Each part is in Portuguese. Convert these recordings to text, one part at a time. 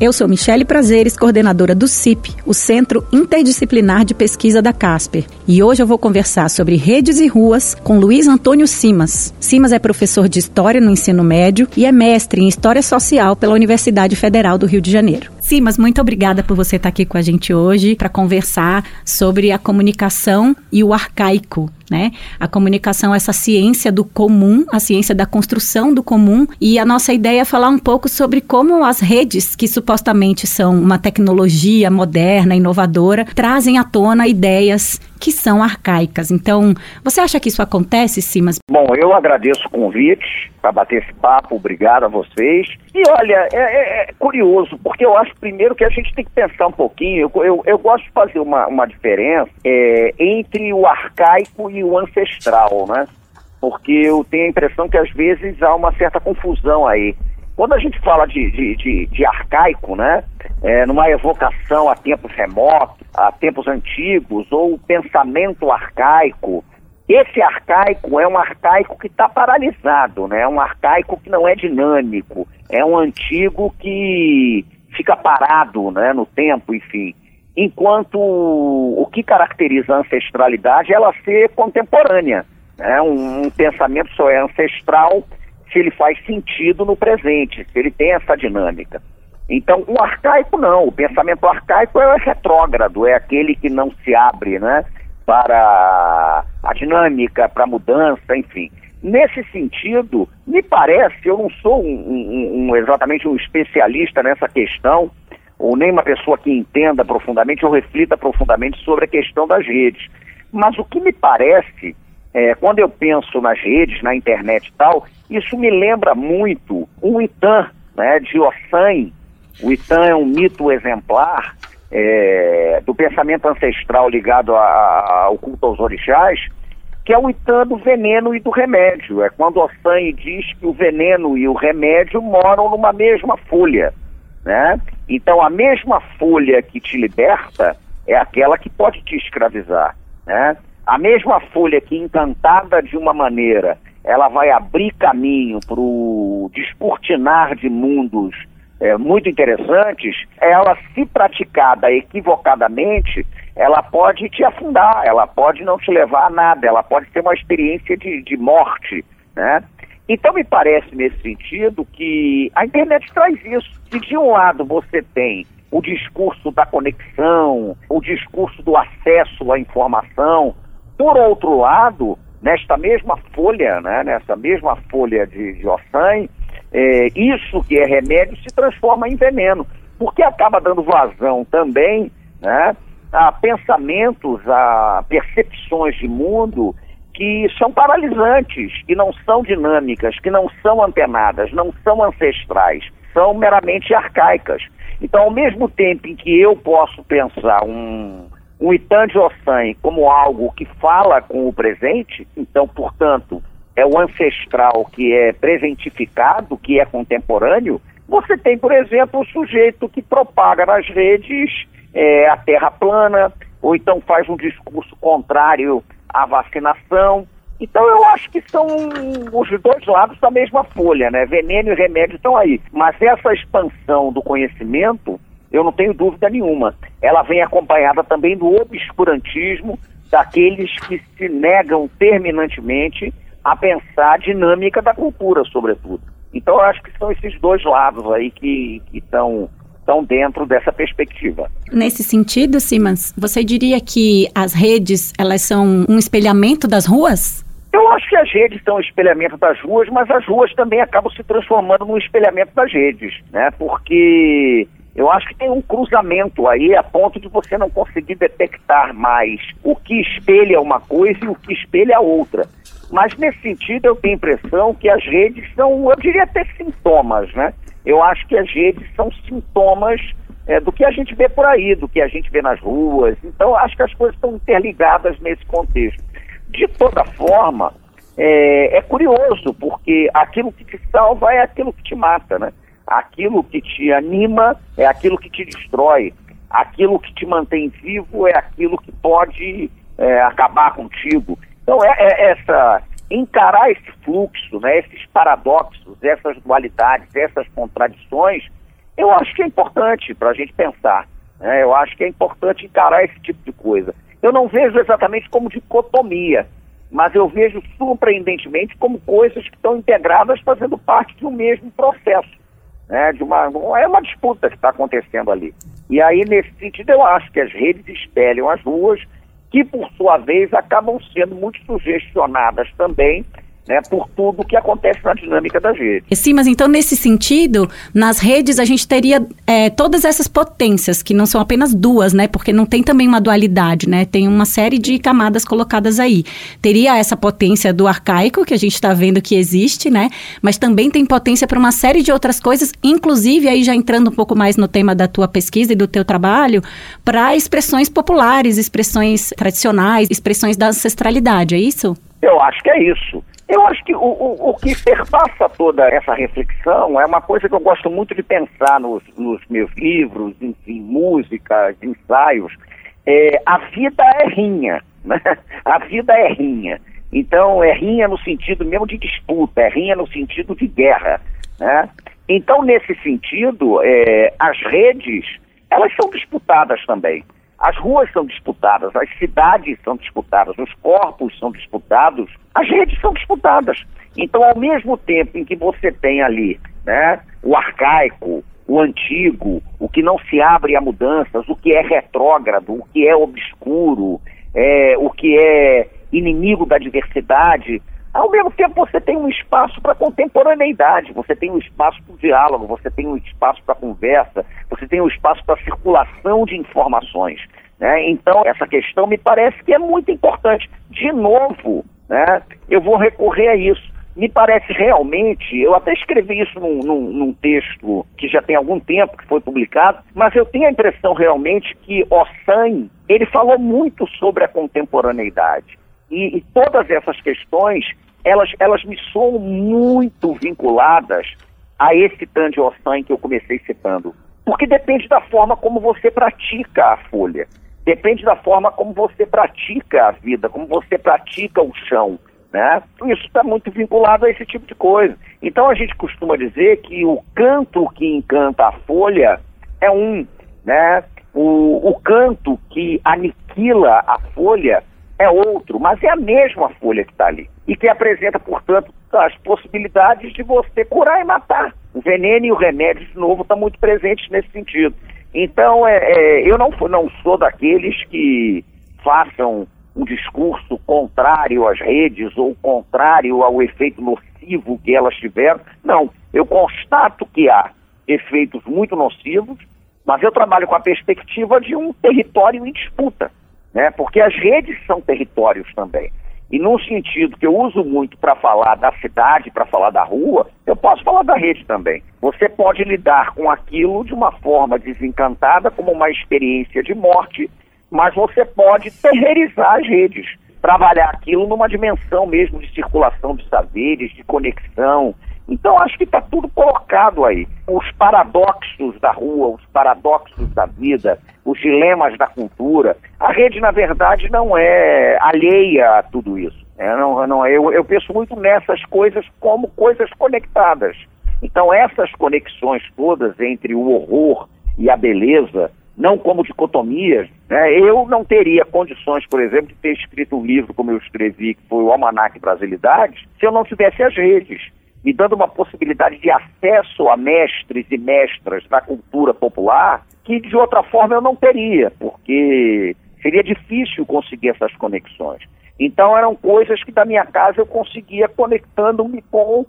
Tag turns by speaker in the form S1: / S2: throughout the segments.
S1: Eu sou Michele Prazeres, coordenadora do CIP, o Centro Interdisciplinar de Pesquisa da Casper. E hoje eu vou conversar sobre redes e ruas com Luiz Antônio Simas. Simas é professor de História no ensino médio e é mestre em História Social pela Universidade Federal do Rio de Janeiro. Simas, muito obrigada por você estar aqui com a gente hoje para conversar sobre a comunicação e o arcaico né? A comunicação essa ciência do comum, a ciência da construção do comum, e a nossa ideia é falar um pouco sobre como as redes, que supostamente são uma tecnologia moderna, inovadora, trazem à tona ideias que são arcaicas. Então, você acha que isso acontece, Simas?
S2: Bom, eu agradeço o convite para bater esse papo, obrigado a vocês. E olha, é, é, é, curioso, porque eu acho primeiro que a gente tem que pensar um pouquinho, eu, eu, eu gosto de fazer uma, uma diferença é, entre o arcaico e o ancestral, né? Porque eu tenho a impressão que às vezes há uma certa confusão aí. Quando a gente fala de, de, de, de arcaico, né, é, numa evocação a tempos remotos, a tempos antigos, ou pensamento arcaico, esse arcaico é um arcaico que está paralisado, né? É um arcaico que não é dinâmico, é um antigo que fica parado né, no tempo, enfim. Enquanto o que caracteriza a ancestralidade é ela ser contemporânea. Né? Um, um pensamento só é ancestral se ele faz sentido no presente, se ele tem essa dinâmica. Então, o arcaico não, o pensamento arcaico é retrógrado, é aquele que não se abre né, para a dinâmica, para a mudança, enfim. Nesse sentido, me parece, eu não sou um, um, um, exatamente um especialista nessa questão, ou nem uma pessoa que entenda profundamente ou reflita profundamente sobre a questão das redes. Mas o que me parece é, quando eu penso nas redes, na internet e tal, isso me lembra muito um Itan, né, de Ossan. O Itan é um mito exemplar é, do pensamento ancestral ligado a, a, ao culto aos orixás, que é o Itan do veneno e do remédio. É quando Ossan diz que o veneno e o remédio moram numa mesma folha. Né? Então, a mesma folha que te liberta é aquela que pode te escravizar. Né? A mesma folha que, encantada de uma maneira, ela vai abrir caminho para o descortinar de mundos é, muito interessantes, ela, se praticada equivocadamente, ela pode te afundar, ela pode não te levar a nada, ela pode ser uma experiência de, de morte, né? Então me parece nesse sentido que a internet traz isso. Se de um lado você tem o discurso da conexão, o discurso do acesso à informação, por outro lado, nesta mesma folha, né, nessa mesma folha de, de ossan, é, isso que é remédio se transforma em veneno, porque acaba dando vazão também né, a pensamentos, a percepções de mundo que são paralisantes, que não são dinâmicas, que não são antenadas, não são ancestrais, são meramente arcaicas. Então, ao mesmo tempo em que eu posso pensar um o Itan como algo que fala com o presente, então, portanto, é o ancestral que é presentificado, que é contemporâneo, você tem, por exemplo, o sujeito que propaga nas redes é, a terra plana, ou então faz um discurso contrário à vacinação. Então eu acho que são os dois lados da mesma folha, né? Veneno e remédio estão aí. Mas essa expansão do conhecimento eu não tenho dúvida nenhuma. Ela vem acompanhada também do obscurantismo daqueles que se negam terminantemente a pensar a dinâmica da cultura, sobretudo. Então, eu acho que são esses dois lados aí que estão estão dentro dessa perspectiva.
S1: Nesse sentido, Simans, você diria que as redes elas são um espelhamento das ruas?
S2: Eu acho que as redes são um espelhamento das ruas, mas as ruas também acabam se transformando num espelhamento das redes, né? Porque eu acho que tem um cruzamento aí a ponto de você não conseguir detectar mais o que espelha uma coisa e o que espelha outra. Mas nesse sentido eu tenho a impressão que as redes são, eu diria até sintomas, né? Eu acho que as redes são sintomas é, do que a gente vê por aí, do que a gente vê nas ruas. Então, acho que as coisas estão interligadas nesse contexto. De toda forma, é, é, curioso, porque aquilo que te salva é aquilo que te mata, né? Aquilo que te anima é aquilo que te destrói. Aquilo que te mantém vivo é aquilo que pode é, acabar contigo. Então, é, é, essa encarar esse fluxo, né, esses paradoxos, essas dualidades, essas contradições, eu acho que é importante para a gente pensar. Né? Eu acho que é importante encarar esse tipo de coisa. Eu não vejo exatamente como dicotomia, mas eu vejo surpreendentemente como coisas que estão integradas fazendo parte de um mesmo processo. Né? De uma, é uma disputa que está acontecendo ali. E aí, nesse sentido, eu acho que as redes espelham as ruas, que por sua vez acabam sendo muito sugestionadas também né, por tudo que acontece na dinâmica das redes.
S1: Sim, mas então nesse sentido, nas redes a gente teria é, todas essas potências, que não são apenas duas, né? Porque não tem também uma dualidade, né? Tem uma série de camadas colocadas aí. Teria essa potência do arcaico, que a gente está vendo que existe, né? Mas também tem potência para uma série de outras coisas, inclusive aí já entrando um pouco mais no tema da tua pesquisa e do teu trabalho, para expressões populares, expressões tradicionais, expressões da ancestralidade, é isso?
S2: Eu acho que é isso. Eu acho que o, o, o, que perpassa toda essa reflexão é uma coisa que eu gosto muito de pensar nos, nos meus livros, enfim, músicas, ensaios. É, a vida é rinha, né? A vida é rinha. Então, é rinha no sentido mesmo de disputa, é rinha no sentido de guerra, né? Então, nesse sentido, é, as redes, elas são disputadas também. As ruas são disputadas, as cidades são disputadas, os corpos são disputados, as redes são disputadas. Então, ao mesmo tempo em que você tem ali né, o arcaico, o antigo, o que não se abre a mudanças, o que é retrógrado, o que é obscuro, é, o que é inimigo da diversidade, ao mesmo tempo, você tem um espaço para contemporaneidade, você tem um espaço para o diálogo, você tem um espaço para conversa, você tem um espaço para circulação de informações. Né? Então, essa questão me parece que é muito importante. De novo, né, eu vou recorrer a isso. Me parece realmente, eu até escrevi isso num, num, num texto que já tem algum tempo que foi publicado, mas eu tenho a impressão realmente que Ossan, ele falou muito sobre a contemporaneidade. E, e, todas essas questões, elas, elas me soam muito vinculadas a esse Tandy Ossan que eu comecei citando. Porque depende da forma como você pratica a folha. Depende da forma como você pratica a vida, como você pratica o chão. Né? Isso está muito vinculado a esse tipo de coisa. Então a gente costuma dizer que o canto que encanta a folha é um, né? O, o canto que aniquila a folha é outro, mas é a mesma folha que está ali. E que apresenta, portanto, as possibilidades de você curar e matar. O veneno e o remédio, de novo, estão muito presentes nesse sentido. Então, é, é, eu não, não sou daqueles que façam um discurso contrário às redes ou contrário ao efeito nocivo que elas tiveram. Não, eu constato que há efeitos muito nocivos, mas eu trabalho com a perspectiva de um território em disputa né? porque as redes são territórios também. E num sentido que eu uso muito para falar da cidade, para falar da rua, eu posso falar da rede também. Você pode lidar com aquilo de uma forma desencantada, como uma experiência de morte, mas você pode terrorizar as redes, trabalhar aquilo numa dimensão mesmo de circulação de saberes, de conexão, então acho que está tudo colocado aí. Os paradoxos da rua, os paradoxos da vida, os dilemas da cultura. A rede, na verdade, não é alheia a tudo isso. É, não, não, eu, eu penso muito nessas coisas como coisas conectadas. Então essas conexões todas entre o horror e a beleza, não como dicotomias, né? eu não teria condições, por exemplo, de ter escrito um livro como eu escrevi, que foi o Almanac Brasilidades, se eu não tivesse as redes me dando uma possibilidade de acesso a mestres e mestras da cultura popular que de outra forma eu não teria, porque seria difícil conseguir essas conexões. Então eram coisas que da minha casa eu conseguia conectando-me com,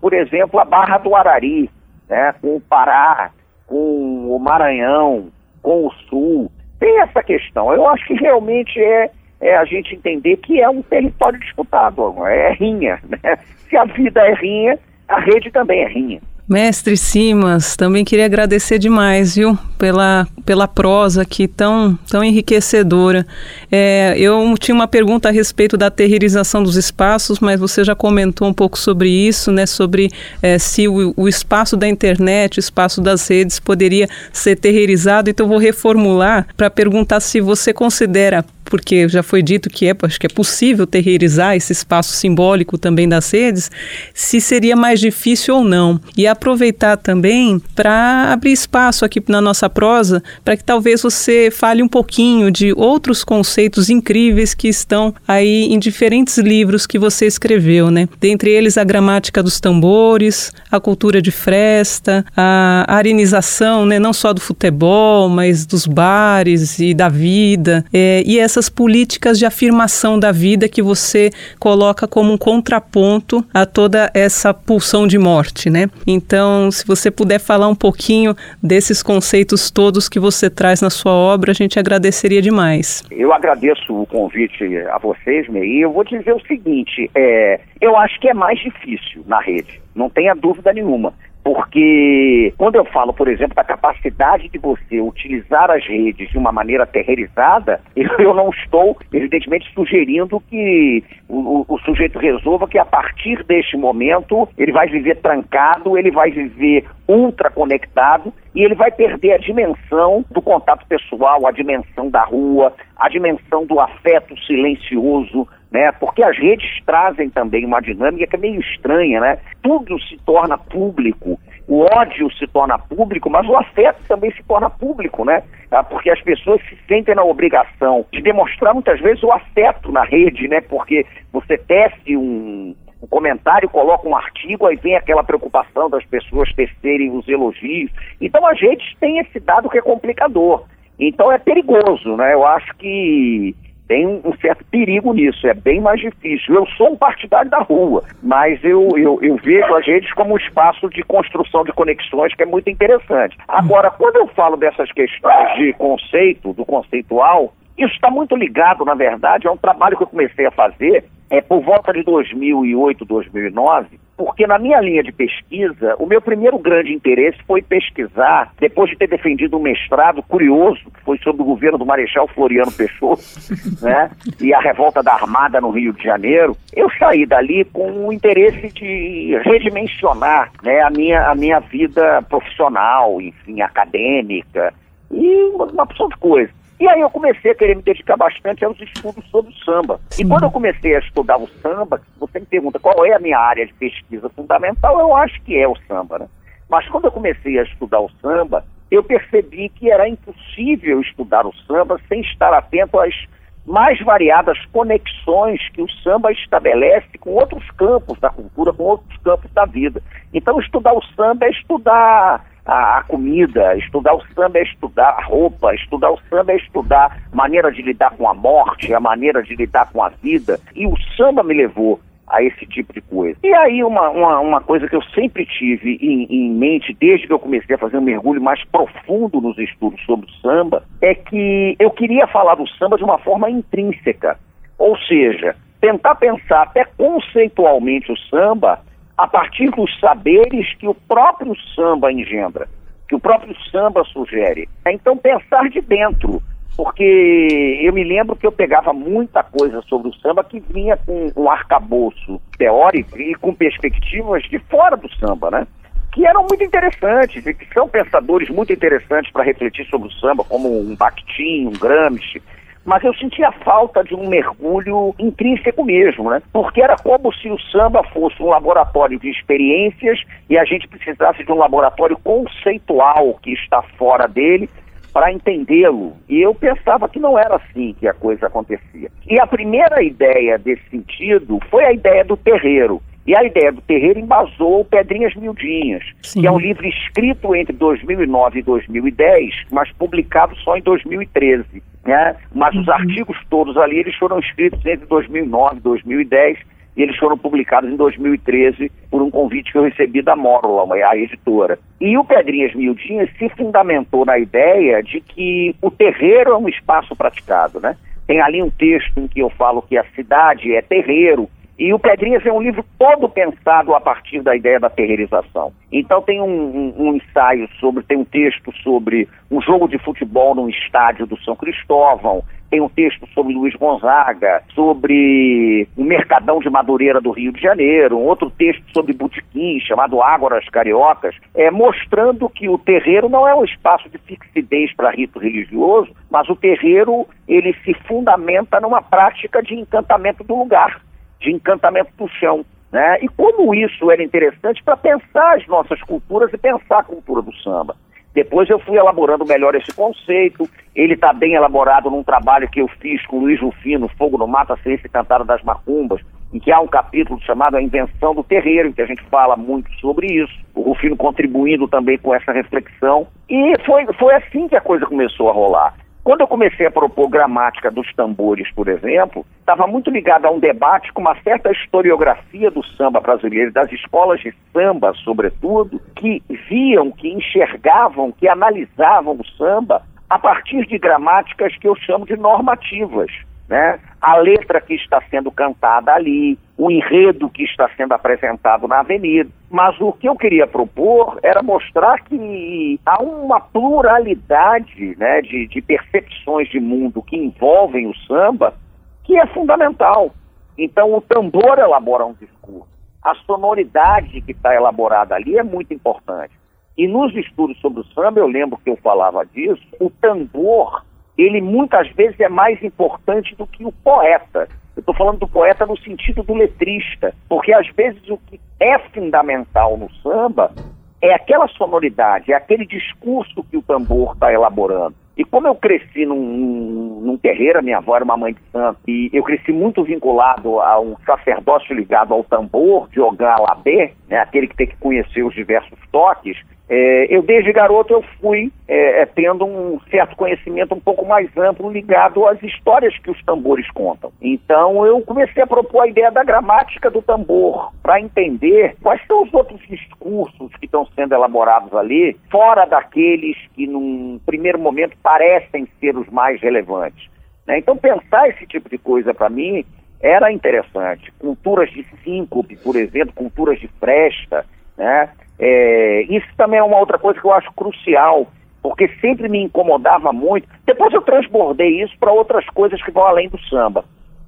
S2: por exemplo, a Barra do Arari, né, com o Pará, com o Maranhão, com o Sul. Tem essa questão. Eu acho que realmente é, é a gente entender que é um território disputado, é rinha. Né? Se a vida é rinha, a rede também é rinha.
S3: Mestre Simas, também queria agradecer demais, viu, pela, pela prosa aqui tão, tão enriquecedora. É, eu tinha uma pergunta a respeito da terrierização dos espaços, mas você já comentou um pouco sobre isso, né, sobre é, se o, o, espaço da internet, o espaço das redes poderia ser terreirizado, então vou reformular para perguntar se você considera porque já foi dito que é, acho que é possível terreirizar esse espaço simbólico também das redes, se seria mais difícil ou não. E aproveitar também para abrir espaço aqui na nossa prosa, para que talvez você fale um pouquinho de outros conceitos incríveis que estão aí em diferentes livros que você escreveu, né? Dentre eles a gramática dos tambores, a cultura de fresta, a arenização, né, não só do futebol, mas dos bares e da vida, é, e essa essas políticas de afirmação da vida que você coloca como um contraponto a toda essa pulsão de morte, né? Então, se você puder falar um pouquinho desses conceitos todos que você traz na sua obra, a gente agradeceria demais.
S2: Eu agradeço o convite a vocês, Mei, e eu vou dizer o seguinte, é, eu acho que é mais difícil na rede, não tenha dúvida nenhuma. Porque quando eu falo, por exemplo, da capacidade de você utilizar as redes de uma maneira terreirizada, eu não estou, evidentemente, sugerindo que o, o, sujeito resolva que a partir deste momento ele vai viver trancado, ele vai viver ultra conectado e ele vai perder a dimensão do contato pessoal, a dimensão da rua, a dimensão do afeto silencioso, né? Porque as redes trazem também uma dinâmica que é meio estranha, né? Tudo se torna público, o ódio se torna público, mas o afeto também se torna público, né? Ah, porque as pessoas se sentem na obrigação de demonstrar muitas vezes o afeto na rede, né? Porque você tece um, um comentário, coloca um artigo, aí vem aquela preocupação das pessoas tecerem os elogios. Então as redes têm esse dado que é complicador. Então é perigoso, né? Eu acho que tem um certo perigo nisso, é bem mais difícil. Eu sou um partidário da rua, mas eu, eu, eu vejo as redes como um espaço de construção de conexões que é muito interessante. Agora, quando eu falo dessas questões de conceito, do conceitual, isso está muito ligado, na verdade, a um trabalho que eu comecei a fazer é, por volta de 2008, 2009, porque na minha linha de pesquisa, o meu primeiro grande interesse foi pesquisar, depois de ter defendido um mestrado curioso, que foi sobre o governo do Marechal Floriano Peixoto, né, e a revolta da Armada no Rio de Janeiro, eu saí dali com o interesse de redimensionar né, a, minha, a minha vida profissional, enfim, acadêmica, e uma, uma opção de coisas. E aí eu comecei a querer me dedicar bastante aos estudos sobre o samba. Sim. E quando eu comecei a estudar o samba, você me pergunta qual é a minha área de pesquisa fundamental, eu acho que é o samba, né? Mas quando eu comecei a estudar o samba, eu percebi que era impossível estudar o samba sem estar atento às mais variadas conexões que o samba estabelece com outros campos da cultura, com outros campos da vida. Então, estudar o samba é estudar a, a, comida, estudar o samba é estudar a roupa, estudar o samba é estudar maneira de lidar com a morte, a maneira de lidar com a vida. E o samba me levou a esse tipo de coisa. E aí uma, uma, uma coisa que eu sempre tive em, em, mente, desde que eu comecei a fazer um mergulho mais profundo nos estudos sobre o samba, é que eu queria falar do samba de uma forma intrínseca. Ou seja, tentar pensar até conceitualmente o samba a partir dos saberes que o próprio samba engendra, que o próprio samba sugere. Então, pensar de dentro, porque eu me lembro que eu pegava muita coisa sobre o samba que vinha com um arcabouço teórico e com perspectivas de fora do samba, né? Que eram muito interessantes e que são pensadores muito interessantes para refletir sobre o samba, como um Bakhtin, um Gramsci, mas eu sentia falta de um mergulho intrínseco mesmo, né? Porque era como se o samba fosse um laboratório de experiências e a gente precisasse de um laboratório conceitual que está fora dele para entendê-lo. E eu pensava que não era assim que a coisa acontecia. E a primeira ideia desse sentido foi a ideia do terreiro. E a ideia do terreiro embasou Pedrinhas Miudinhas, Sim. que é um livro escrito entre 2009 e 2010, mas publicado só em 2013 né? Mas uhum. os artigos todos ali, eles foram escritos entre 2009 e 2010 e eles foram publicados em 2013 por um convite que eu recebi da Mórula, a editora. E o Pedrinhas Miudinhas se fundamentou na ideia de que o terreiro é um espaço praticado, né? Tem ali um texto em que eu falo que a cidade é terreiro E o Pedrinhas é um livro todo pensado a partir da ideia da terreirização. Então tem um, um, um, ensaio sobre, tem um texto sobre um jogo de futebol num estádio do São Cristóvão, tem um texto sobre Luiz Gonzaga, sobre o Mercadão de Madureira do Rio de Janeiro, um outro texto sobre Botequim, chamado Ágoras Cariocas, é, mostrando que o terreiro não é um espaço de fixidez para rito religioso, mas o terreiro ele se fundamenta numa prática de encantamento do lugar de encantamento do chão. Né? E como isso era interessante para pensar as nossas culturas e pensar a cultura do samba. Depois eu fui elaborando melhor esse conceito. Ele está bem elaborado num trabalho que eu fiz com o Luiz Rufino, Fogo no Mato, a Ciência Cantada das Macumbas, em que há um capítulo chamado A Invenção do Terreiro, em que a gente fala muito sobre isso. O Rufino contribuindo também com essa reflexão. E foi, foi assim que a coisa começou a rolar. Quando eu comecei a propor gramática dos tambores, por exemplo, estava muito ligado a um debate com uma certa historiografia do samba brasileiro, das escolas de samba, sobretudo, que viam, que enxergavam, que analisavam o samba a partir de gramáticas que eu chamo de normativas né? a letra que está sendo cantada ali, o enredo que está sendo apresentado na avenida. Mas o que eu queria propor era mostrar que há uma pluralidade né, de, de percepções de mundo que envolvem o samba que é fundamental. Então, o tambor elabora um discurso. A sonoridade que está elaborada ali é muito importante. E nos estudos sobre o samba, eu lembro que eu falava disso, o tambor ele muitas vezes é mais importante do que o poeta. Eu estou falando do poeta no sentido do letrista, porque às vezes o que é fundamental no samba é aquela sonoridade, é aquele discurso que o tambor está elaborando. E como eu cresci num, num terreiro, minha avó era uma mãe de santo, e eu cresci muito vinculado a um sacerdócio ligado ao tambor, de Ogan Alabé, né, aquele que tem que conhecer os diversos toques, é, eu, desde garoto, eu fui é, é, tendo um certo conhecimento um pouco mais amplo ligado às histórias que os tambores contam. Então, eu comecei a propor a ideia da gramática do tambor, para entender quais são os outros discursos que estão sendo elaborados ali, fora daqueles que, num primeiro momento, parecem ser os mais relevantes. Né? Então, pensar esse tipo de coisa, para mim, era interessante. Culturas de síncope, por exemplo, culturas de fresta, né? É, isso também é uma outra coisa que eu acho crucial, porque sempre me incomodava muito. Depois eu transbordei isso para outras coisas que vão além do samba.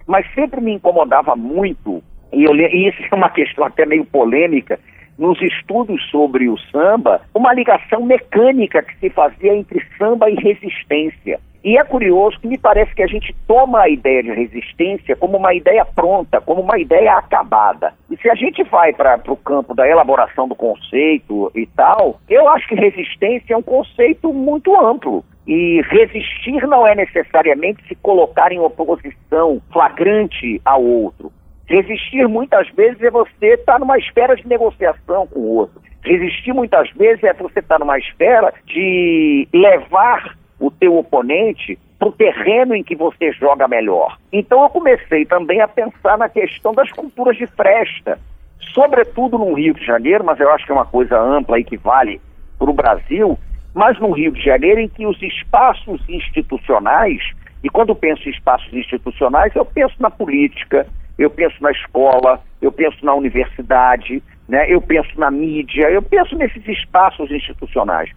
S2: Mas sempre me incomodava muito, e, eu, e isso é uma questão até meio polêmica, nos estudos sobre o samba, uma ligação mecânica que se fazia entre samba e resistência. E é curioso que me parece que a gente toma a ideia de resistência como uma ideia pronta, como uma ideia acabada. E se a gente vai para o campo da elaboração do conceito e tal, eu acho que resistência é um conceito muito amplo. E resistir não é necessariamente se colocar em oposição flagrante ao outro. Resistir muitas vezes é você estar tá numa esfera de negociação com o outro. Resistir muitas vezes é você estar tá numa esfera de levar o teu oponente para o terreno em que você joga melhor. Então eu comecei também a pensar na questão das culturas de fresta, sobretudo no Rio de Janeiro, mas eu acho que é uma coisa ampla e que vale para o Brasil, mas no Rio de Janeiro em que os espaços institucionais, e quando penso em espaços institucionais, eu penso na política, eu penso na escola, eu penso na universidade, né, eu penso na mídia, eu penso nesses espaços institucionais.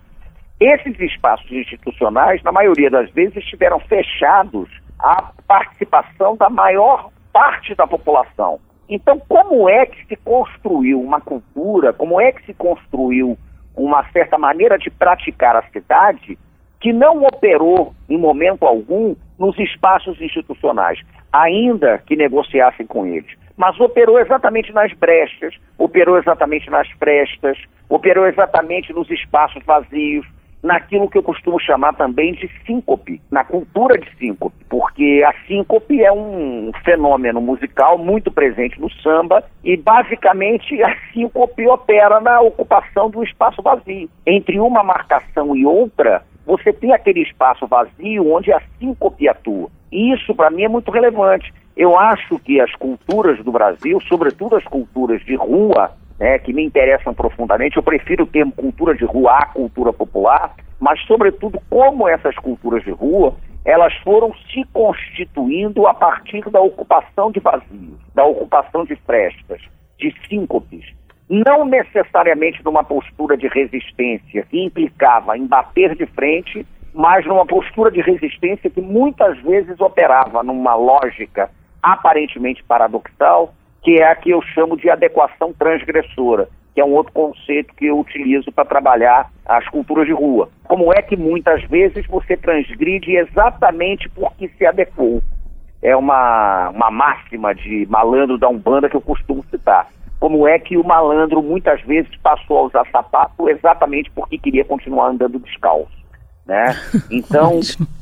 S2: Esses espaços institucionais, na maioria das vezes, estiveram fechados à participação da maior parte da população. Então, como é que se construiu uma cultura, como é que se construiu uma certa maneira de praticar a cidade que não operou em momento algum nos espaços institucionais, ainda que negociassem com eles, mas operou exatamente nas brechas, operou exatamente nas frestas, operou exatamente nos espaços vazios, naquilo que eu costumo chamar também de síncope, na cultura de síncope, porque a síncope é um fenômeno musical muito presente no samba e basicamente a síncope opera na ocupação do espaço vazio. Entre uma marcação e outra, você tem aquele espaço vazio onde a síncope atua. E isso para mim é muito relevante. Eu acho que as culturas do Brasil, sobretudo as culturas de rua, né, que me interessam profundamente. Eu prefiro o termo cultura de rua à cultura popular, mas, sobretudo, como essas culturas de rua elas foram se constituindo a partir da ocupação de vazios, da ocupação de frestas, de síncopes, não necessariamente numa postura de resistência que implicava em bater de frente, mas numa postura de resistência que muitas vezes operava numa lógica aparentemente paradoxal, que é a que eu chamo de adequação transgressora, que é um outro conceito que eu utilizo para trabalhar as culturas de rua. Como é que muitas vezes você transgride exatamente porque se adequou? É uma, uma máxima de malandro da Umbanda que eu costumo citar. Como é que o malandro muitas vezes passou a usar sapato exatamente porque queria continuar andando descalço? Né? Então,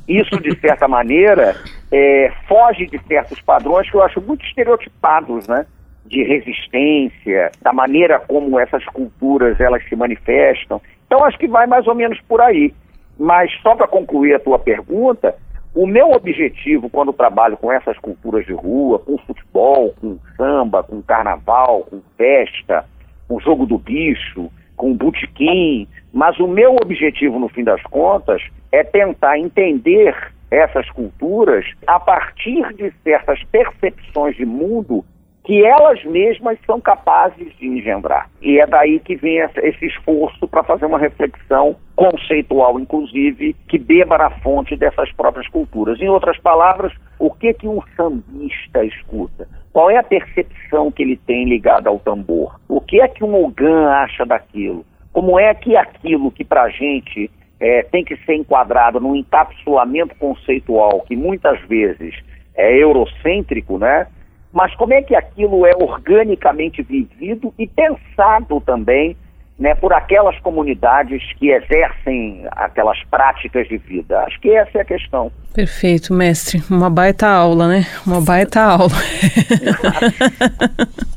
S2: isso de certa maneira é, foge de certos padrões que eu acho muito estereotipados, né? de resistência, da maneira como essas culturas elas se manifestam. Então acho que vai mais ou menos por aí. Mas só para concluir a tua pergunta, o meu objetivo quando trabalho com essas culturas de rua, com futebol, com samba, com carnaval, com festa, com jogo do bicho, com botequim, mas o meu objetivo no fim das contas é tentar entender essas culturas a partir de certas percepções de mundo que elas mesmas são capazes de engendrar. E é daí que vem esse esforço para fazer uma reflexão conceitual, inclusive, que beba na fonte dessas próprias culturas. Em outras palavras, o que que um sambista escuta? Qual é a percepção que ele tem ligada ao tambor? O que é que um Ogã acha daquilo? Como é que aquilo que para a gente é, tem que ser enquadrado num encapsulamento conceitual que muitas vezes é eurocêntrico, né? mas como é que aquilo é organicamente vivido e pensado também né, por aquelas comunidades que exercem aquelas práticas de vida. Acho que essa é a questão.
S3: Perfeito, mestre. Uma baita aula, né? Uma baita aula.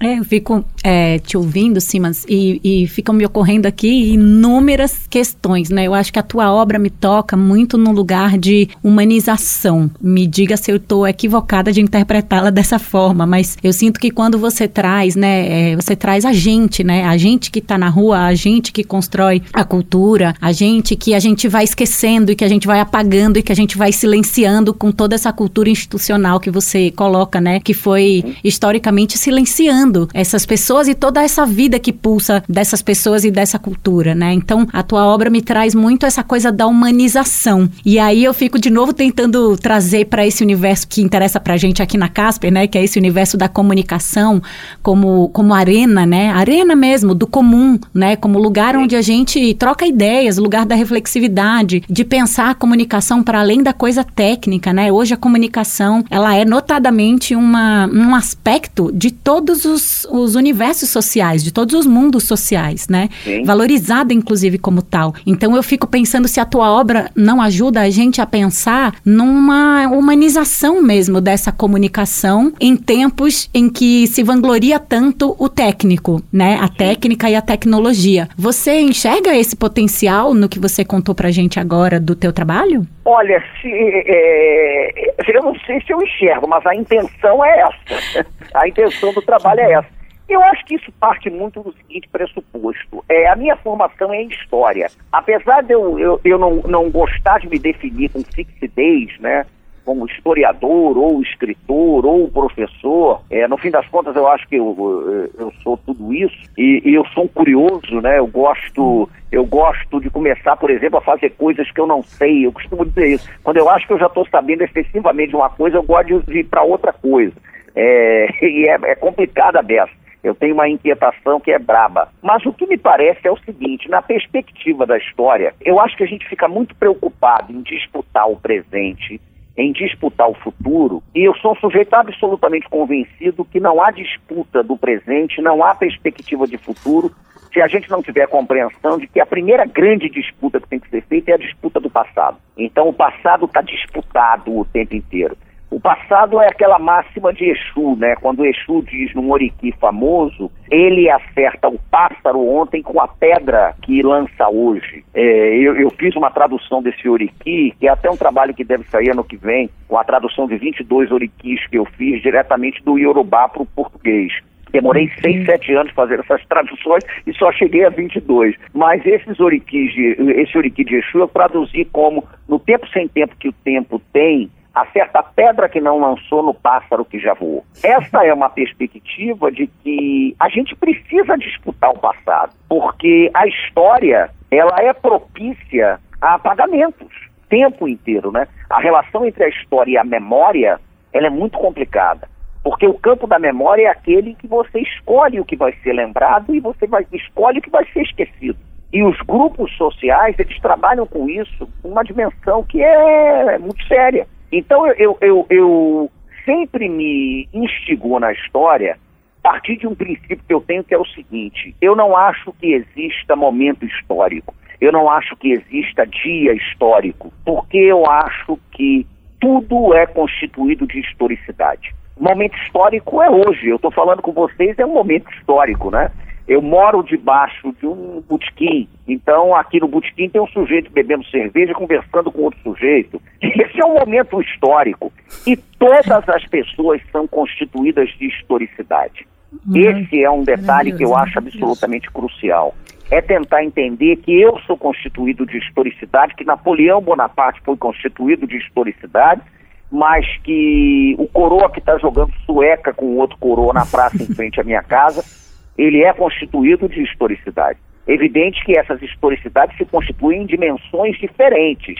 S1: É, eu fico é, te ouvindo, Simas, e, e ficam me ocorrendo aqui inúmeras questões, né? Eu acho que a tua obra me toca muito no lugar de humanização. Me diga se eu estou equivocada de interpretá-la dessa forma, mas eu sinto que quando você traz, né, é, você traz a gente, né? A gente que está na rua, a gente que constrói a cultura, a gente que a gente vai esquecendo e que a gente vai apagando e que a gente vai silenciando com toda essa cultura institucional que você coloca, né? Que foi historicamente silenciada influenciando essas pessoas e toda essa vida que pulsa dessas pessoas e dessa cultura, né? Então, a tua obra me traz muito essa coisa da humanização. E aí eu fico de novo tentando trazer para esse universo que interessa pra gente aqui na Casper, né, que é esse universo da comunicação como como arena, né? Arena mesmo do comum, né, como lugar onde a gente troca ideias, lugar da reflexividade, de pensar a comunicação para além da coisa técnica, né? Hoje a comunicação, ela é notadamente uma, um aspecto de todo todos os, os universos sociais, de todos os mundos sociais, né? Sim. Valorizada, inclusive, como tal. Então eu fico pensando se a tua obra não ajuda a gente a pensar numa humanização mesmo dessa comunicação em tempos em que se vangloria tanto o técnico, né? A técnica e a tecnologia. Você enxerga esse potencial no que você contou pra gente agora do teu trabalho?
S2: Olha, se, é, eu não sei se eu enxergo, mas a intenção é essa. A intenção do trabalho é essa. Eu acho que isso parte muito do seguinte pressuposto. É, a minha formação é em história. Apesar de eu, eu, eu não, não gostar de me definir com fixidez, né? como historiador, ou escritor, ou professor. É, no fim das contas, eu acho que eu, eu sou tudo isso e, e, eu sou um curioso, né? Eu gosto, eu gosto de começar, por exemplo, a fazer coisas que eu não sei. Eu costumo dizer isso. Quando eu acho que eu já estou sabendo excessivamente uma coisa, eu gosto de ir para outra coisa. É, e é, é complicada dessa. Eu tenho uma inquietação que é braba. Mas o que me parece é o seguinte: na perspectiva da história, eu acho que a gente fica muito preocupado em disputar o presente em disputar o futuro, e eu sou um sujeito absolutamente convencido que não há disputa do presente, não há perspectiva de futuro, se a gente não tiver compreensão de que a primeira grande disputa que tem que ser feita é a disputa do passado. Então o passado está disputado o tempo inteiro. O passado é aquela máxima de Exu, né? Quando Exu diz num Oriki famoso, ele acerta o pássaro ontem com a pedra que lança hoje. É, eu, eu, fiz uma tradução desse Oriki, que é até um trabalho que deve sair ano que vem, com a tradução de 22 Orikis que eu fiz diretamente do Yorubá para o português. Demorei seis, sete anos fazendo essas traduções e só cheguei a 22. Mas esses oriquis de, esse oriqui de Exu eu traduzi como no tempo sem tempo que o tempo tem, acerta a pedra que não lançou no pássaro que já voou. Essa é uma perspectiva de que a gente precisa disputar o passado, porque a história ela é propícia a apagamentos tempo inteiro, né? A relação entre a história e a memória, ela é muito complicada. Porque o campo da memória é aquele que você escolhe o que vai ser lembrado e você vai, escolhe o que vai ser esquecido. E os grupos sociais, eles trabalham com isso, uma dimensão que é, é muito séria. Então eu, eu, eu sempre me instigou na história a partir de um princípio que eu tenho que é o seguinte: eu não acho que exista momento histórico, eu não acho que exista dia histórico, porque eu acho que tudo é constituído de historicidade. Momento histórico é hoje. Eu estou falando com vocês, é um momento histórico, né? Eu moro debaixo de um botequim, então aqui no botequim tem um sujeito bebendo cerveja conversando com outro sujeito. Esse é um momento histórico. E todas as pessoas são constituídas de historicidade. Uhum. Esse é um detalhe que eu acho absolutamente crucial. É tentar entender que eu sou constituído de historicidade, que Napoleão Bonaparte foi constituído de historicidade, mas que o coroa que está jogando sueca com o outro coroa na praça em frente à minha casa, ele é constituído de historicidade. Evidente que essas historicidades se constituem em dimensões diferentes,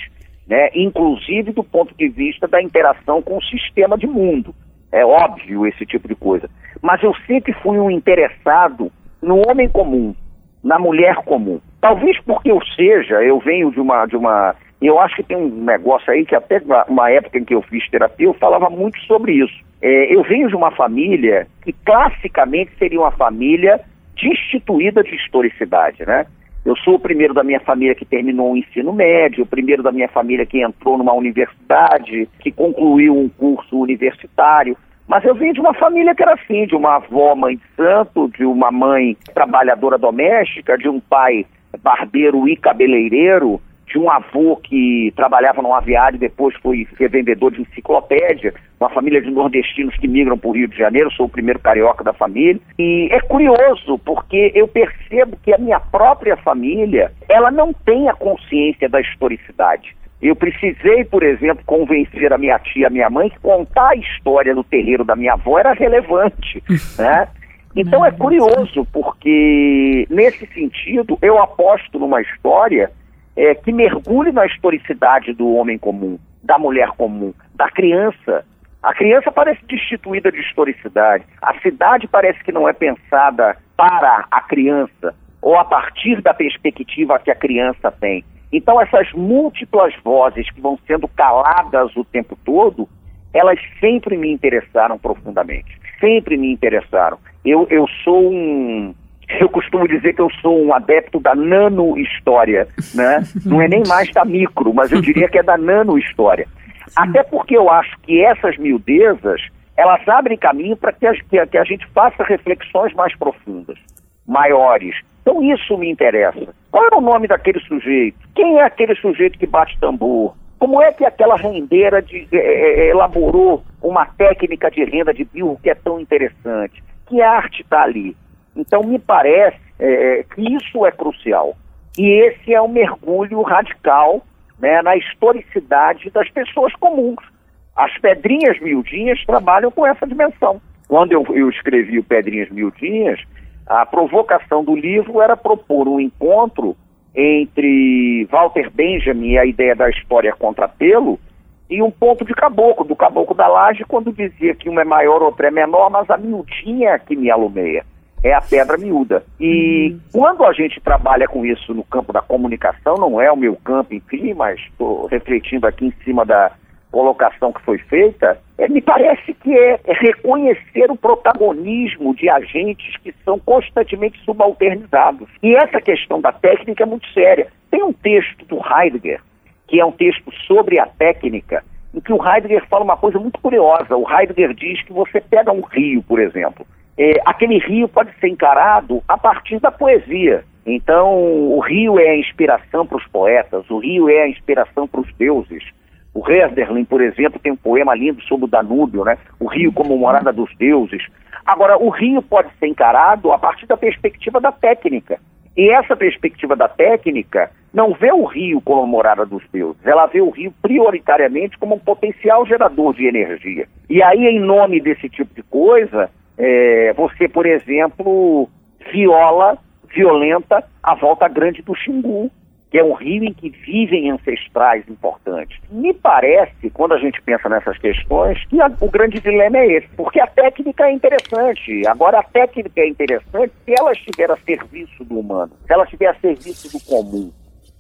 S2: né? inclusive do ponto de vista da interação com o sistema de mundo. É óbvio esse tipo de coisa. Mas eu sempre fui um interessado no homem comum, na mulher comum. Talvez porque eu seja, eu venho de uma, de uma eu acho que tem um negócio aí que até uma época em que eu fiz terapia, eu falava muito sobre isso. É, eu venho de uma família que classicamente seria uma família destituída de historicidade, né? Eu sou o primeiro da minha família que terminou o ensino médio, o primeiro da minha família que entrou numa universidade, que concluiu um curso universitário. Mas eu vim de uma família que era assim, de uma avó mãe de santo, de uma mãe trabalhadora doméstica, de um pai barbeiro e cabeleireiro, de um avô que trabalhava num aviário e depois foi revendedor de enciclopédia, uma família de nordestinos que migram para o Rio de Janeiro, sou o primeiro carioca da família. E é curioso, porque eu percebo que a minha própria família, ela não tem a consciência da historicidade. Eu precisei, por exemplo, convencer a minha tia, a minha mãe, que contar a história do terreiro da minha avó era relevante, né? Então é curioso, porque nesse sentido eu aposto numa história é, que mergulhe na historicidade do homem comum, da mulher comum, da criança. A criança parece destituída de historicidade. A cidade parece que não é pensada para a criança ou a partir da perspectiva que a criança tem. Então, essas múltiplas vozes que vão sendo caladas o tempo todo, elas sempre me interessaram profundamente. Sempre me interessaram. Eu, eu sou um, eu costumo dizer que eu sou um adepto da nano-história, né? Não é nem mais da micro, mas eu diria que é da nano-história. Até porque eu acho que essas miudezas, elas abrem caminho para que, que, que a gente faça reflexões mais profundas, maiores. Então isso me interessa. Qual é o nome daquele sujeito? Quem é aquele sujeito que bate tambor? Como é que aquela rendeira de, é, é, elaborou uma técnica de renda de birro que é tão interessante? Que arte está ali? Então, me parece é, que isso é crucial. E esse é um mergulho radical né, na historicidade das pessoas comuns. As Pedrinhas Miudinhas trabalham com essa dimensão. Quando eu, eu escrevi o Pedrinhas Miudinhas, a provocação do livro era propor um encontro entre Walter Benjamin e a ideia da história contra pelo e um ponto de caboclo, do caboclo da laje, quando dizia que um é maior, outro é menor, mas a miudinha é que me alumeia é a pedra miúda. E uhum. quando a gente trabalha com isso no campo da comunicação, não é o meu campo, enfim, mas estou refletindo aqui em cima da colocação que foi feita, é, me parece que é, é reconhecer o protagonismo de agentes que são constantemente subalternizados. E essa questão da técnica é muito séria. Tem um texto do Heidegger, que é um texto sobre a técnica, em que o Heidegger fala uma coisa muito curiosa. O Heidegger diz que você pega um rio, por exemplo, é, aquele rio pode ser encarado a partir da poesia. Então, o rio é a inspiração para os poetas, o rio é a inspiração para os deuses, O Herderlin, por exemplo, tem um poema lindo sobre o Danúbio, né? O rio como morada dos deuses. Agora, o rio pode ser encarado a partir da perspectiva da técnica. E essa perspectiva da técnica não vê o rio como morada dos deuses, ela vê o rio prioritariamente como um potencial gerador de energia. E aí, em nome desse tipo de coisa, é, você, por exemplo, viola, violenta a volta grande do Xingu, que é um rio em que vivem ancestrais importantes. Me parece, quando a gente pensa nessas questões, que a, o grande dilema é esse, porque a técnica é interessante. Agora, a técnica é interessante se ela estiver a serviço do humano, se ela estiver a serviço do comum.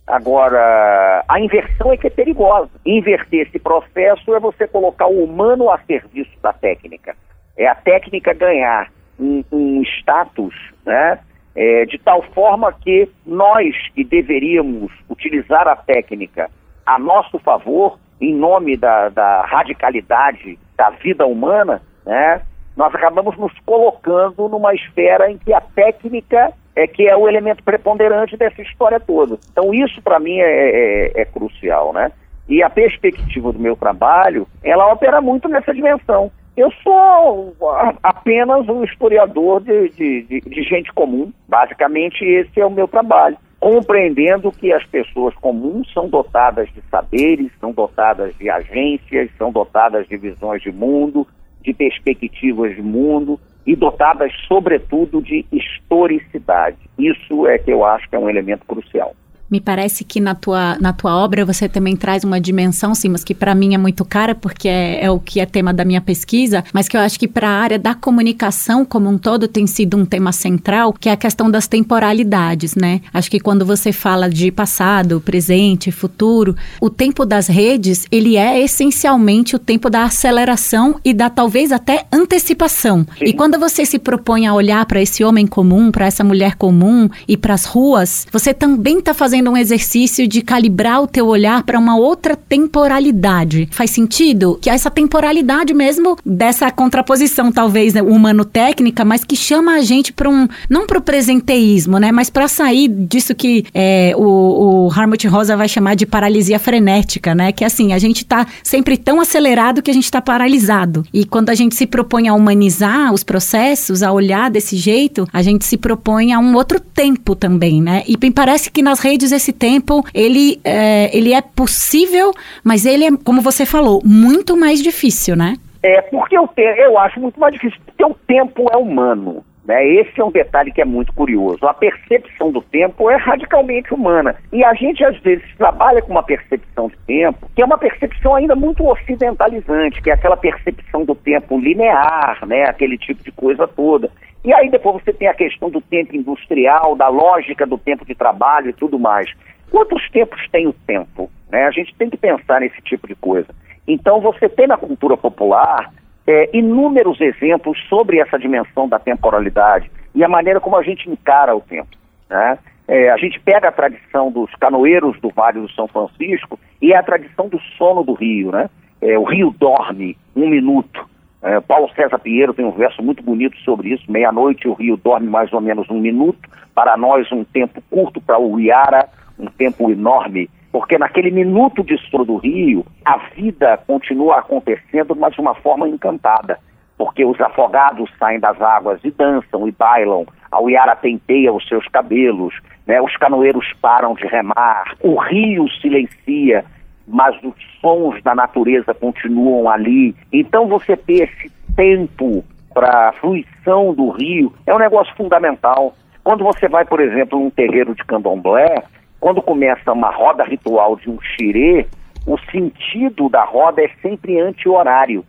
S2: Agora, a inversão é que é perigosa. Inverter esse processo é você colocar o humano a serviço da técnica. É a técnica ganhar um, um status, né? é, de tal forma que nós que deveríamos utilizar a técnica a nosso favor, em nome da, da radicalidade da vida humana, né, nós acabamos nos colocando numa esfera em que a técnica é que é o elemento preponderante dessa história toda. Então isso para mim é, é, é, crucial, né? E a perspectiva do meu trabalho, ela opera muito nessa dimensão. Eu sou apenas um historiador de, de, de, de, gente comum. Basicamente, esse é o meu trabalho. Compreendendo que as pessoas comuns são dotadas de saberes, são dotadas de agências, são dotadas de visões de mundo, de perspectivas de mundo e dotadas, sobretudo, de historicidade. Isso é que eu acho que é um elemento crucial.
S1: Me parece que na tua, na tua obra você também traz uma dimensão, sim, mas que para mim é muito cara, porque é, é, o que é tema da minha pesquisa, mas que eu acho que para a área da comunicação como um todo tem sido um tema central, que é a questão das temporalidades, né? Acho que quando você fala de passado, presente, futuro, o tempo das redes, ele é essencialmente o tempo da aceleração e da talvez até antecipação. Sim. E quando você se propõe a olhar para esse homem comum, para essa mulher comum e para as ruas, você também está fazendo fazendo um exercício de calibrar o teu olhar para uma outra temporalidade. Faz sentido? Que essa temporalidade mesmo dessa contraposição, talvez, né, humano-técnica, mas que chama a gente para um. não para o presenteísmo, né? Mas para sair disso que é, o, o Harmut Rosa vai chamar de paralisia frenética, né? Que assim, a gente está sempre tão acelerado que a gente está paralisado. E quando a gente se propõe a humanizar os processos, a olhar desse jeito, a gente se propõe a um outro tempo também, né? E parece que nas redes esse tempo, ele é, ele é possível, mas ele é, como você falou, muito mais difícil, né?
S2: É, porque eu, eu acho muito mais difícil, porque o tempo é humano. Né? Esse é um detalhe que é muito curioso. A percepção do tempo é radicalmente humana. E a gente, às vezes, trabalha com uma percepção de tempo que é uma percepção ainda muito ocidentalizante, que é aquela percepção do tempo linear, né? aquele tipo de coisa toda. E aí depois você tem a questão do tempo industrial, da lógica do tempo de trabalho e tudo mais. Quantos tempos tem o tempo? Né? A gente tem que pensar nesse tipo de coisa. Então você tem na cultura popular é, inúmeros exemplos sobre essa dimensão da temporalidade e a maneira como a gente encara o tempo. Né? É, a gente pega a tradição dos canoeiros do Vale do São Francisco e é a tradição do sono do rio. Né? É, o rio dorme um minuto. É, Paulo César Pinheiro tem um verso muito bonito sobre isso. Meia-noite o rio dorme mais ou menos um minuto. Para nós, um tempo curto, para o Iara, um tempo enorme. Porque naquele minuto de sono do rio, a vida continua acontecendo, mas de uma forma encantada. Porque os afogados saem das águas e dançam e bailam. A Uiara penteia os seus cabelos, né? os canoeiros param de remar, o rio silencia mas os sons da natureza continuam ali. Então você ter esse tempo para a fruição do rio é um negócio fundamental. Quando você vai, por exemplo, num terreiro de candomblé, quando começa uma roda ritual de um xirê, o sentido da roda é sempre anti-horário.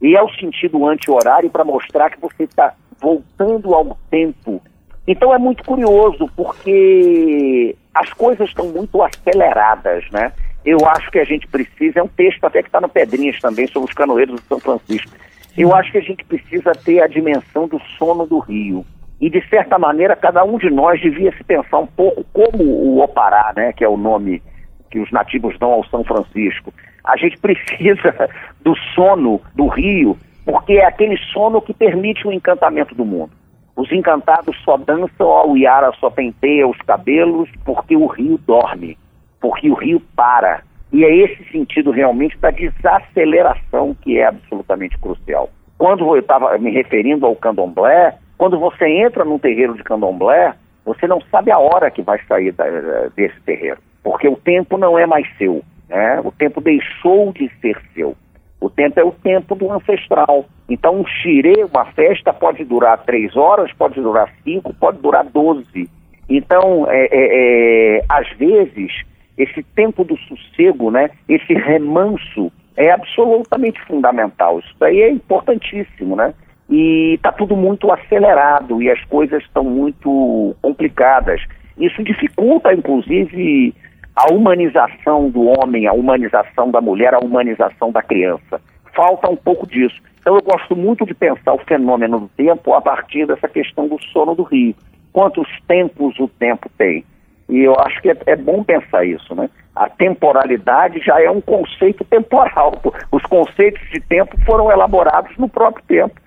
S2: E é o sentido anti-horário para mostrar que você está voltando ao tempo. Então é muito curioso, porque as coisas estão muito aceleradas, né? eu acho que a gente precisa, é um texto até que está no Pedrinhas também, sobre os canoeiros de São Francisco. Eu acho que a gente precisa ter a dimensão do sono do rio. E, de certa maneira, cada um de nós devia se pensar um pouco como o Opará, né, que é o nome que os nativos dão ao São Francisco. A gente precisa do sono do rio, porque é aquele sono que permite o encantamento do mundo. Os encantados só dançam, a Iara só penteia os cabelos, porque o rio dorme porque o rio para. E é esse sentido realmente da desaceleração que é absolutamente crucial. Quando eu estava me referindo ao candomblé, quando você entra num terreiro de candomblé, você não sabe a hora que vai sair da, desse terreiro, porque o tempo não é mais seu, né? O tempo deixou de ser seu. O tempo é o tempo do ancestral. Então, um xirê, uma festa, pode durar três horas, pode durar cinco, pode durar doze. Então, é, é, é, às vezes, esse tempo do sossego, né, esse remanso, é absolutamente fundamental. Isso daí é importantíssimo, né? E está tudo muito acelerado e as coisas estão muito complicadas. Isso dificulta, inclusive, a humanização do homem, a humanização da mulher, a humanização da criança. Falta um pouco disso. Então eu gosto muito de pensar o fenômeno do tempo a partir dessa questão do sono do rio. Quantos tempos o tempo tem? E eu acho que é, é bom pensar isso, né? A temporalidade já é um conceito temporal. Os conceitos de tempo foram elaborados no próprio tempo.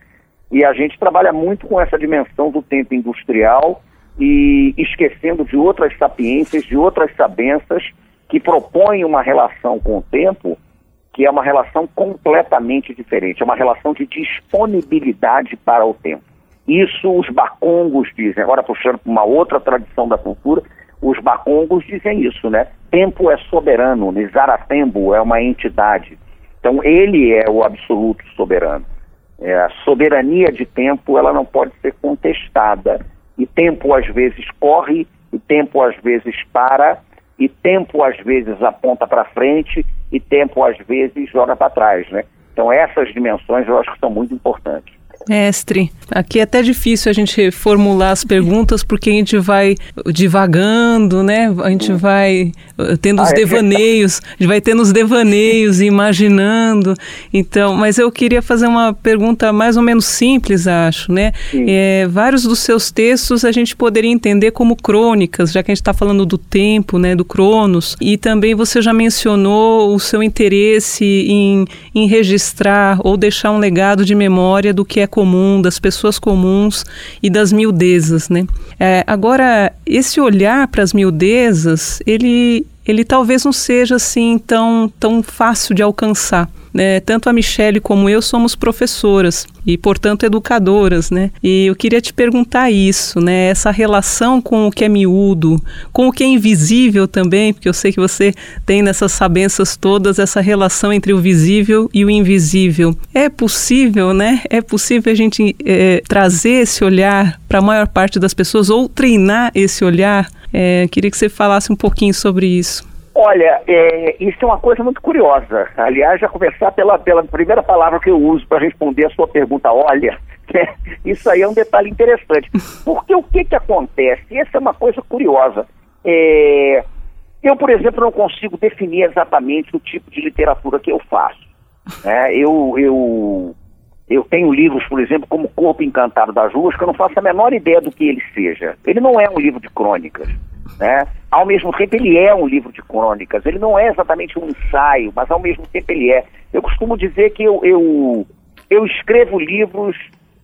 S2: E a gente trabalha muito com essa dimensão do tempo industrial e esquecendo de outras sapiências, de outras sabências que propõem uma relação com o tempo que é uma relação completamente diferente, é uma relação de disponibilidade para o tempo. Isso os bacongos dizem, agora puxando para uma outra tradição da cultura, os bacongos dizem isso, né? Tempo é soberano, Nizaratembo é uma entidade. Então ele é o absoluto soberano. É, a soberania de tempo ela não pode ser contestada e tempo às vezes corre, e tempo às vezes para, e tempo às vezes aponta para frente, e tempo às vezes joga para trás, né? Então essas dimensões eu acho que são muito importantes.
S3: Mestre, aqui é até difícil a gente formular as perguntas porque a gente vai divagando, né? A gente vai uh, tendo os ah, é devaneios, a gente vai tendo os devaneios e imaginando. Então, mas eu queria fazer uma pergunta mais ou menos simples, acho, né? É, vários dos seus textos a gente poderia entender como crônicas, já que a gente está falando do tempo, né? Do Cronos. E também você já mencionou o seu interesse em, em registrar ou deixar um legado de memória do que é comum, das pessoas comuns e das miudezas, né? É, agora, esse olhar para as miudezas, ele, ele talvez não seja assim tão, tão fácil de alcançar né, tanto a Michelle como eu somos professoras e, portanto, educadoras, né? E eu queria te perguntar isso, né? Essa relação com o que é miúdo, com o que é invisível também, porque eu sei que você tem nessas sabenças todas essa relação entre o visível e o invisível. É possível, né? É possível a gente é, trazer esse olhar para a maior parte das pessoas ou treinar esse olhar? É, queria que você falasse um pouquinho sobre isso.
S2: Olha, é, isso é uma coisa muito curiosa. Aliás, já começar pela, pela primeira palavra que eu uso para responder a sua pergunta, olha, né? isso aí é um detalhe interessante. Porque o que, que acontece? Essa é uma coisa curiosa. É, eu, por exemplo, não consigo definir exatamente o tipo de literatura que eu faço. Né? Eu, eu, eu tenho livros, por exemplo, como Corpo Encantado das Ruas, que eu não faço a menor ideia do que ele seja. Ele não é um livro de crônicas. Né? Ao mesmo tempo, ele é um livro de crônicas. Ele não é exatamente um ensaio, mas ao mesmo tempo ele é. Eu costumo dizer que eu, eu, eu escrevo livros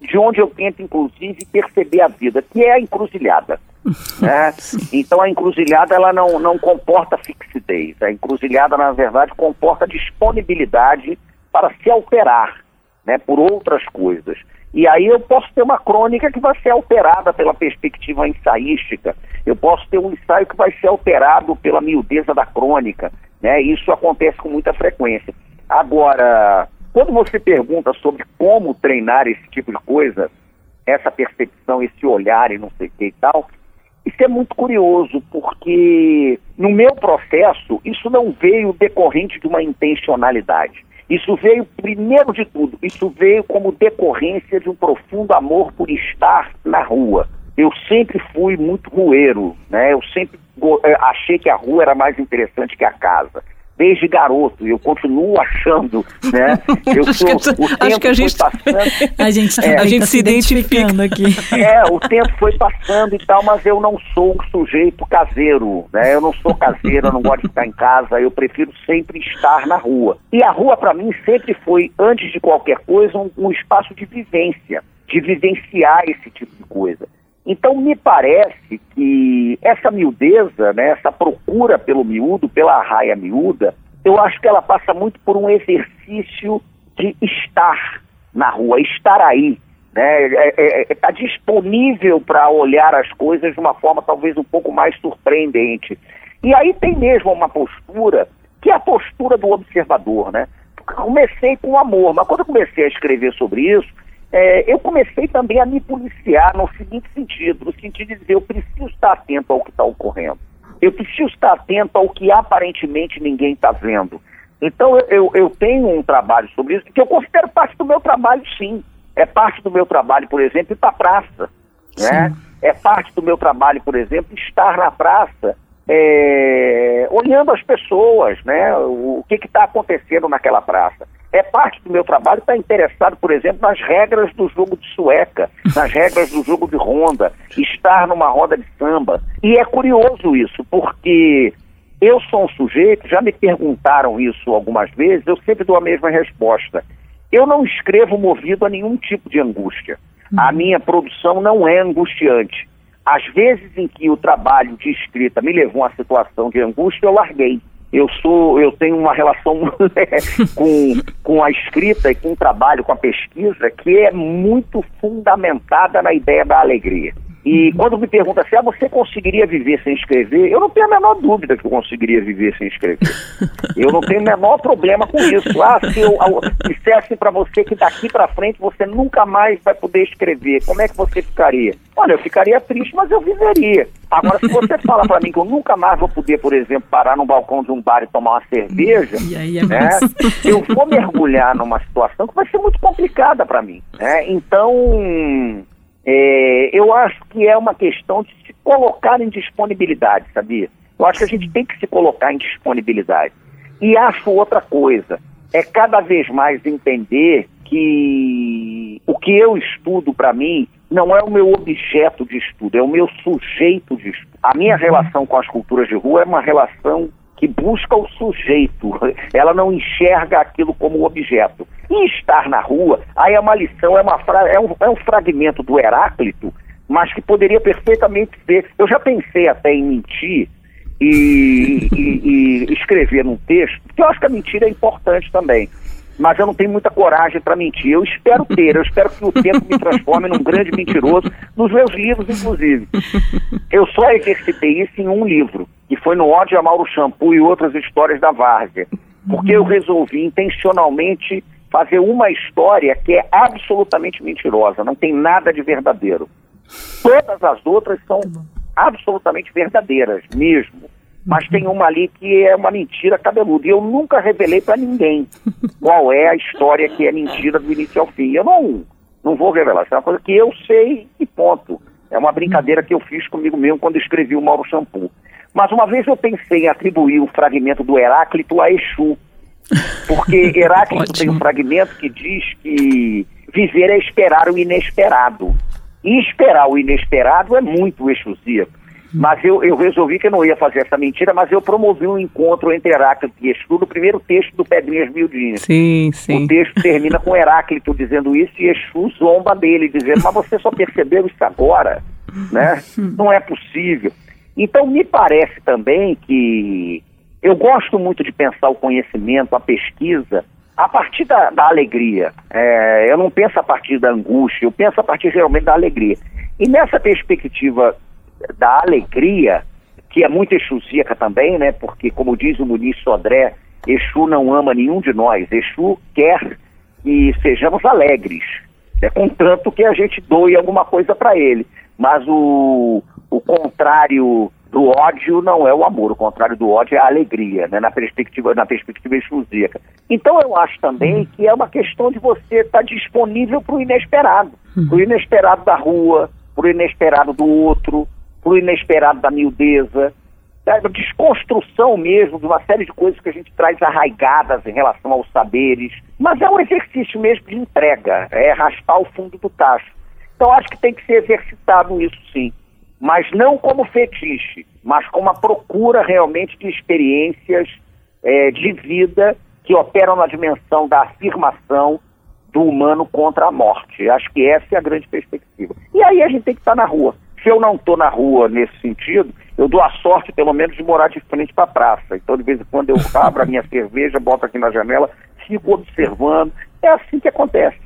S2: de onde eu tento, inclusive, perceber a vida, que é a encruzilhada. Né? Então, a encruzilhada ela não, não comporta fixidez. A encruzilhada, na verdade, comporta disponibilidade para se alterar né, por outras coisas. E aí eu posso ter uma crônica que vai ser alterada pela perspectiva ensaística, eu posso ter um ensaio que vai ser alterado pela miudeza da crônica, né? Isso acontece com muita frequência. Agora, quando você pergunta sobre como treinar esse tipo de coisa, essa percepção, esse olhar e não sei o que e tal, isso é muito curioso, porque no meu processo, isso não veio decorrente de uma intencionalidade. Isso veio, primeiro de tudo, isso veio como decorrência de um profundo amor por estar na rua. Eu sempre fui muito rueiro, né? Eu sempre eh, achei que a rua era mais interessante que a casa desde garoto e eu continuo achando, né? Eu sou,
S3: acho que, o tempo acho que a gente, passando, a gente, é, a gente tá se identificando aqui.
S2: É, o tempo foi passando e tal, mas eu não sou um sujeito caseiro, né? Eu não sou caseiro, eu não gosto de ficar em casa, eu prefiro sempre estar na rua. E a rua para mim sempre foi, antes de qualquer coisa, um, um espaço de vivência, de vivenciar esse tipo de coisa. Então, me parece que essa miudeza, né, essa procura pelo miúdo, pela raia miúda, eu acho que ela passa muito por um exercício de estar na rua, estar aí, né? Está é, é, é tá disponível para olhar as coisas de uma forma talvez um pouco mais surpreendente. E aí tem mesmo uma postura que é a postura do observador, né? Comecei com amor, mas quando eu comecei a escrever sobre isso, é, eu comecei também a me policiar no seguinte sentido, no sentido de dizer, eu preciso estar atento ao que está ocorrendo. Eu preciso estar atento ao que aparentemente ninguém está vendo. Então eu, eu tenho um trabalho sobre isso, que eu considero parte do meu trabalho, sim. É parte do meu trabalho, por exemplo, ir para a praça. Né? É parte do meu trabalho, por exemplo, estar na praça é, olhando as pessoas, né? O, o que está acontecendo naquela praça. É parte do meu trabalho estar interessado, por exemplo, nas regras do jogo de sueca, nas regras do jogo de ronda, estar numa roda de samba. E é curioso isso, porque eu sou um sujeito, já me perguntaram isso algumas vezes, eu sempre dou a mesma resposta. Eu não escrevo movido a nenhum tipo de angústia. A uhum. minha produção não é angustiante. Às vezes em que o trabalho de escrita me levou a uma situação de angústia, eu larguei. Eu sou, eu tenho uma relação com, com a escrita e com o trabalho, com a pesquisa, que é muito fundamentada na ideia da alegria. E quando me pergunta assim, ah, você conseguiria viver sem escrever? Eu não tenho a menor dúvida que eu conseguiria viver sem escrever. Eu não tenho o menor problema com isso. Ah, se eu dissesse para você que daqui para frente você nunca mais vai poder escrever, como é que você ficaria? Olha, eu ficaria triste, mas eu viveria. Agora, se você fala para mim que eu nunca mais vou poder, por exemplo, parar no balcão de um bar e tomar uma cerveja, é né, eu vou mergulhar numa situação que vai ser muito complicada para mim. Né? Então, é, eu acho que é uma questão de se colocar em disponibilidade, sabia? Eu acho que a gente tem que se colocar em disponibilidade. E acho outra coisa, é cada vez mais entender que o que eu estudo para mim não é o meu objeto de estudo, é o meu sujeito de estudo. A minha uhum. relação com as culturas de rua é uma relação que busca o sujeito, ela não enxerga aquilo como objeto. E estar na rua, aí é uma lição, é, uma é, um, é um fragmento do Heráclito, mas que poderia perfeitamente ser. Eu já pensei até em mentir e, e, e escrever num texto, porque eu acho que a mentira é importante também mas eu não tenho muita coragem para mentir. Eu espero ter, eu espero que o tempo me transforme num grande mentiroso, nos meus livros, inclusive. Eu só exercitei isso em um livro, que foi no Ódio a Mauro Shampoo e outras histórias da Várzea. Porque eu resolvi intencionalmente fazer uma história que é absolutamente mentirosa, não tem nada de verdadeiro. Todas as outras são absolutamente verdadeiras, mesmo mas tem uma ali que é uma mentira cabeluda. E eu nunca revelei para ninguém qual é a história que é mentira do início ao fim. Eu não, não vou revelar. Isso é uma coisa que eu sei e ponto. É uma brincadeira que eu fiz comigo mesmo quando escrevi o Mauro Shampoo. Mas uma vez eu pensei em atribuir o fragmento do Heráclito a Exu. Porque Heráclito tem um fragmento que diz que viver é esperar o inesperado. E esperar o inesperado é muito exusíaco. Mas eu, eu resolvi que eu não ia fazer essa mentira, mas eu promovi um encontro entre Heráclito e Exu no primeiro texto do Pedrinhas Miudinhas.
S3: Sim, sim.
S2: O texto termina com Heráclito dizendo isso e Exu zomba dele, dizendo, mas você só percebeu isso agora, né? Não é possível. Então me parece também que eu gosto muito de pensar o conhecimento, a pesquisa, a partir da, da alegria. É, eu não penso a partir da angústia, eu penso a partir geralmente da alegria. E nessa perspectiva da alegria, que é muito exusíaca também, né? Porque, como diz o Muniz Sodré, Exu não ama nenhum de nós. Exu quer que sejamos alegres, né? contanto que a gente doe alguma coisa para ele. Mas o, o contrário do ódio não é o amor, o contrário do ódio é a alegria, né? na perspectiva na perspectiva exclusiva. Então eu acho também que é uma questão de você estar tá disponível para o inesperado, para o inesperado da rua, para o inesperado do outro, para o inesperado da miudeza, da desconstrução mesmo de uma série de coisas que a gente traz arraigadas em relação aos saberes. Mas é um exercício mesmo de entrega, é raspar o fundo do tacho. Então acho que tem que ser exercitado isso sim. Mas não como fetiche, mas como a procura realmente de experiências é, de vida que operam na dimensão da afirmação do humano contra a morte. Acho que essa é a grande perspectiva. E aí a gente tem que estar na rua se eu não estou na rua nesse sentido, eu dou a sorte, pelo menos, de morar de frente para a praça. Então, de vez em quando, eu abro a minha cerveja, boto aqui na janela, fico observando. É assim que acontece.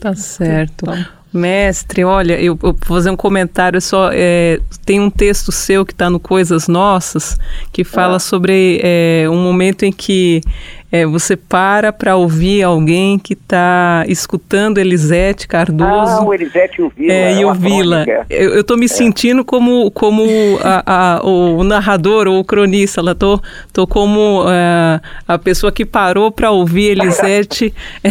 S3: Tá certo. Mestre, olha, eu, eu, vou fazer um comentário só. É, tem um texto seu que está no Coisas Nossas que fala ah. sobre é, um momento em que é, você para para ouvir alguém que está escutando Elisete Cardoso.
S2: Ah, o Elisete e o Vila.
S3: É, e o Vila. Eu estou me é. sentindo como, como a, a, o narrador ou o cronista. Ela tô, tô como a, é, a pessoa que parou para ouvir Elisete é,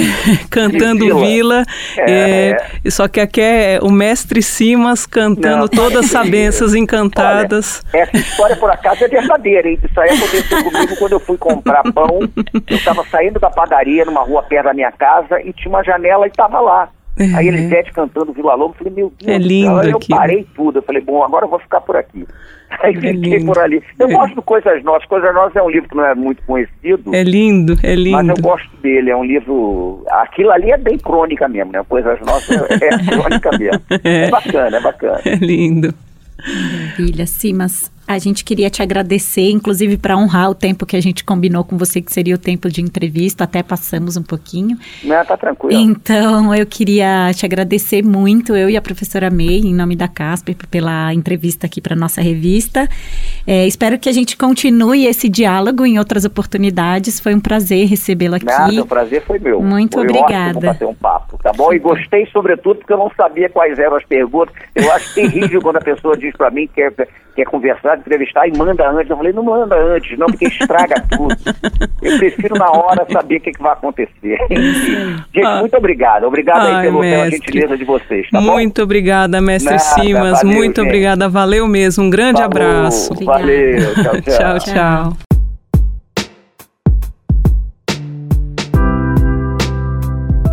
S3: cantando Vila. Vila é, é. Só que aqui é o mestre Simas cantando Não. todas as sabenças encantadas.
S2: Olha, essa história, por acaso, é verdadeira, hein? Isso aí aconteceu comigo quando eu fui comprar pão eu estava saindo da padaria numa rua perto da minha casa e tinha uma janela e estava lá. Uhum. Aí Elisete cantando Vila Lobo, eu falei, meu Deus,
S3: é lindo
S2: eu parei tudo. Eu falei, bom, agora eu vou ficar por aqui. Aí é fiquei lindo. por ali. Eu é. gosto de Coisas Nossas. Coisas Nossas é um livro que não é muito conhecido.
S3: É lindo, é lindo.
S2: Mas eu gosto dele. É um livro. Aquilo ali é bem crônica mesmo, né? Coisas Nossas é, é crônica mesmo. É. é bacana, é bacana.
S3: É lindo.
S1: Maravilha, Simas. A gente queria te agradecer, inclusive para honrar o tempo que a gente combinou com você, que seria o tempo de entrevista, até passamos um pouquinho.
S2: Não, tá tranquilo.
S1: Então, eu queria te agradecer muito, eu e a professora May, em nome da Casper, pela entrevista aqui para nossa revista. É, espero que a gente continue esse diálogo em outras oportunidades. Foi um prazer recebê-la aqui.
S2: Nada, o prazer foi meu.
S1: Muito
S2: foi
S1: obrigada.
S2: Ótimo bater um papo, tá bom? E gostei, sobretudo, porque eu não sabia quais eram as perguntas. Eu acho terrível quando a pessoa diz para mim que quer, quer conversar entrevistar e manda antes. Eu falei, não manda antes, não, porque estraga tudo. Eu prefiro na hora saber o que, que vai acontecer. Gente, ah. muito obrigado. Obrigado Ai, aí pelo, pela gentileza de vocês. Tá
S3: muito
S2: bom?
S3: obrigada, mestre Nada, Simas. Valeu, muito gente. obrigada. Valeu mesmo. Um grande Falou, abraço.
S2: Valeu. tchau,
S3: tchau. tchau, tchau.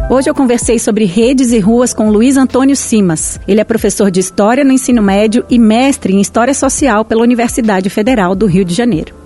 S1: Hoje eu conversei sobre redes e ruas com Luiz Antônio Simas. Ele é professor de História no ensino médio e mestre em História Social pela Universidade Federal do Rio de Janeiro.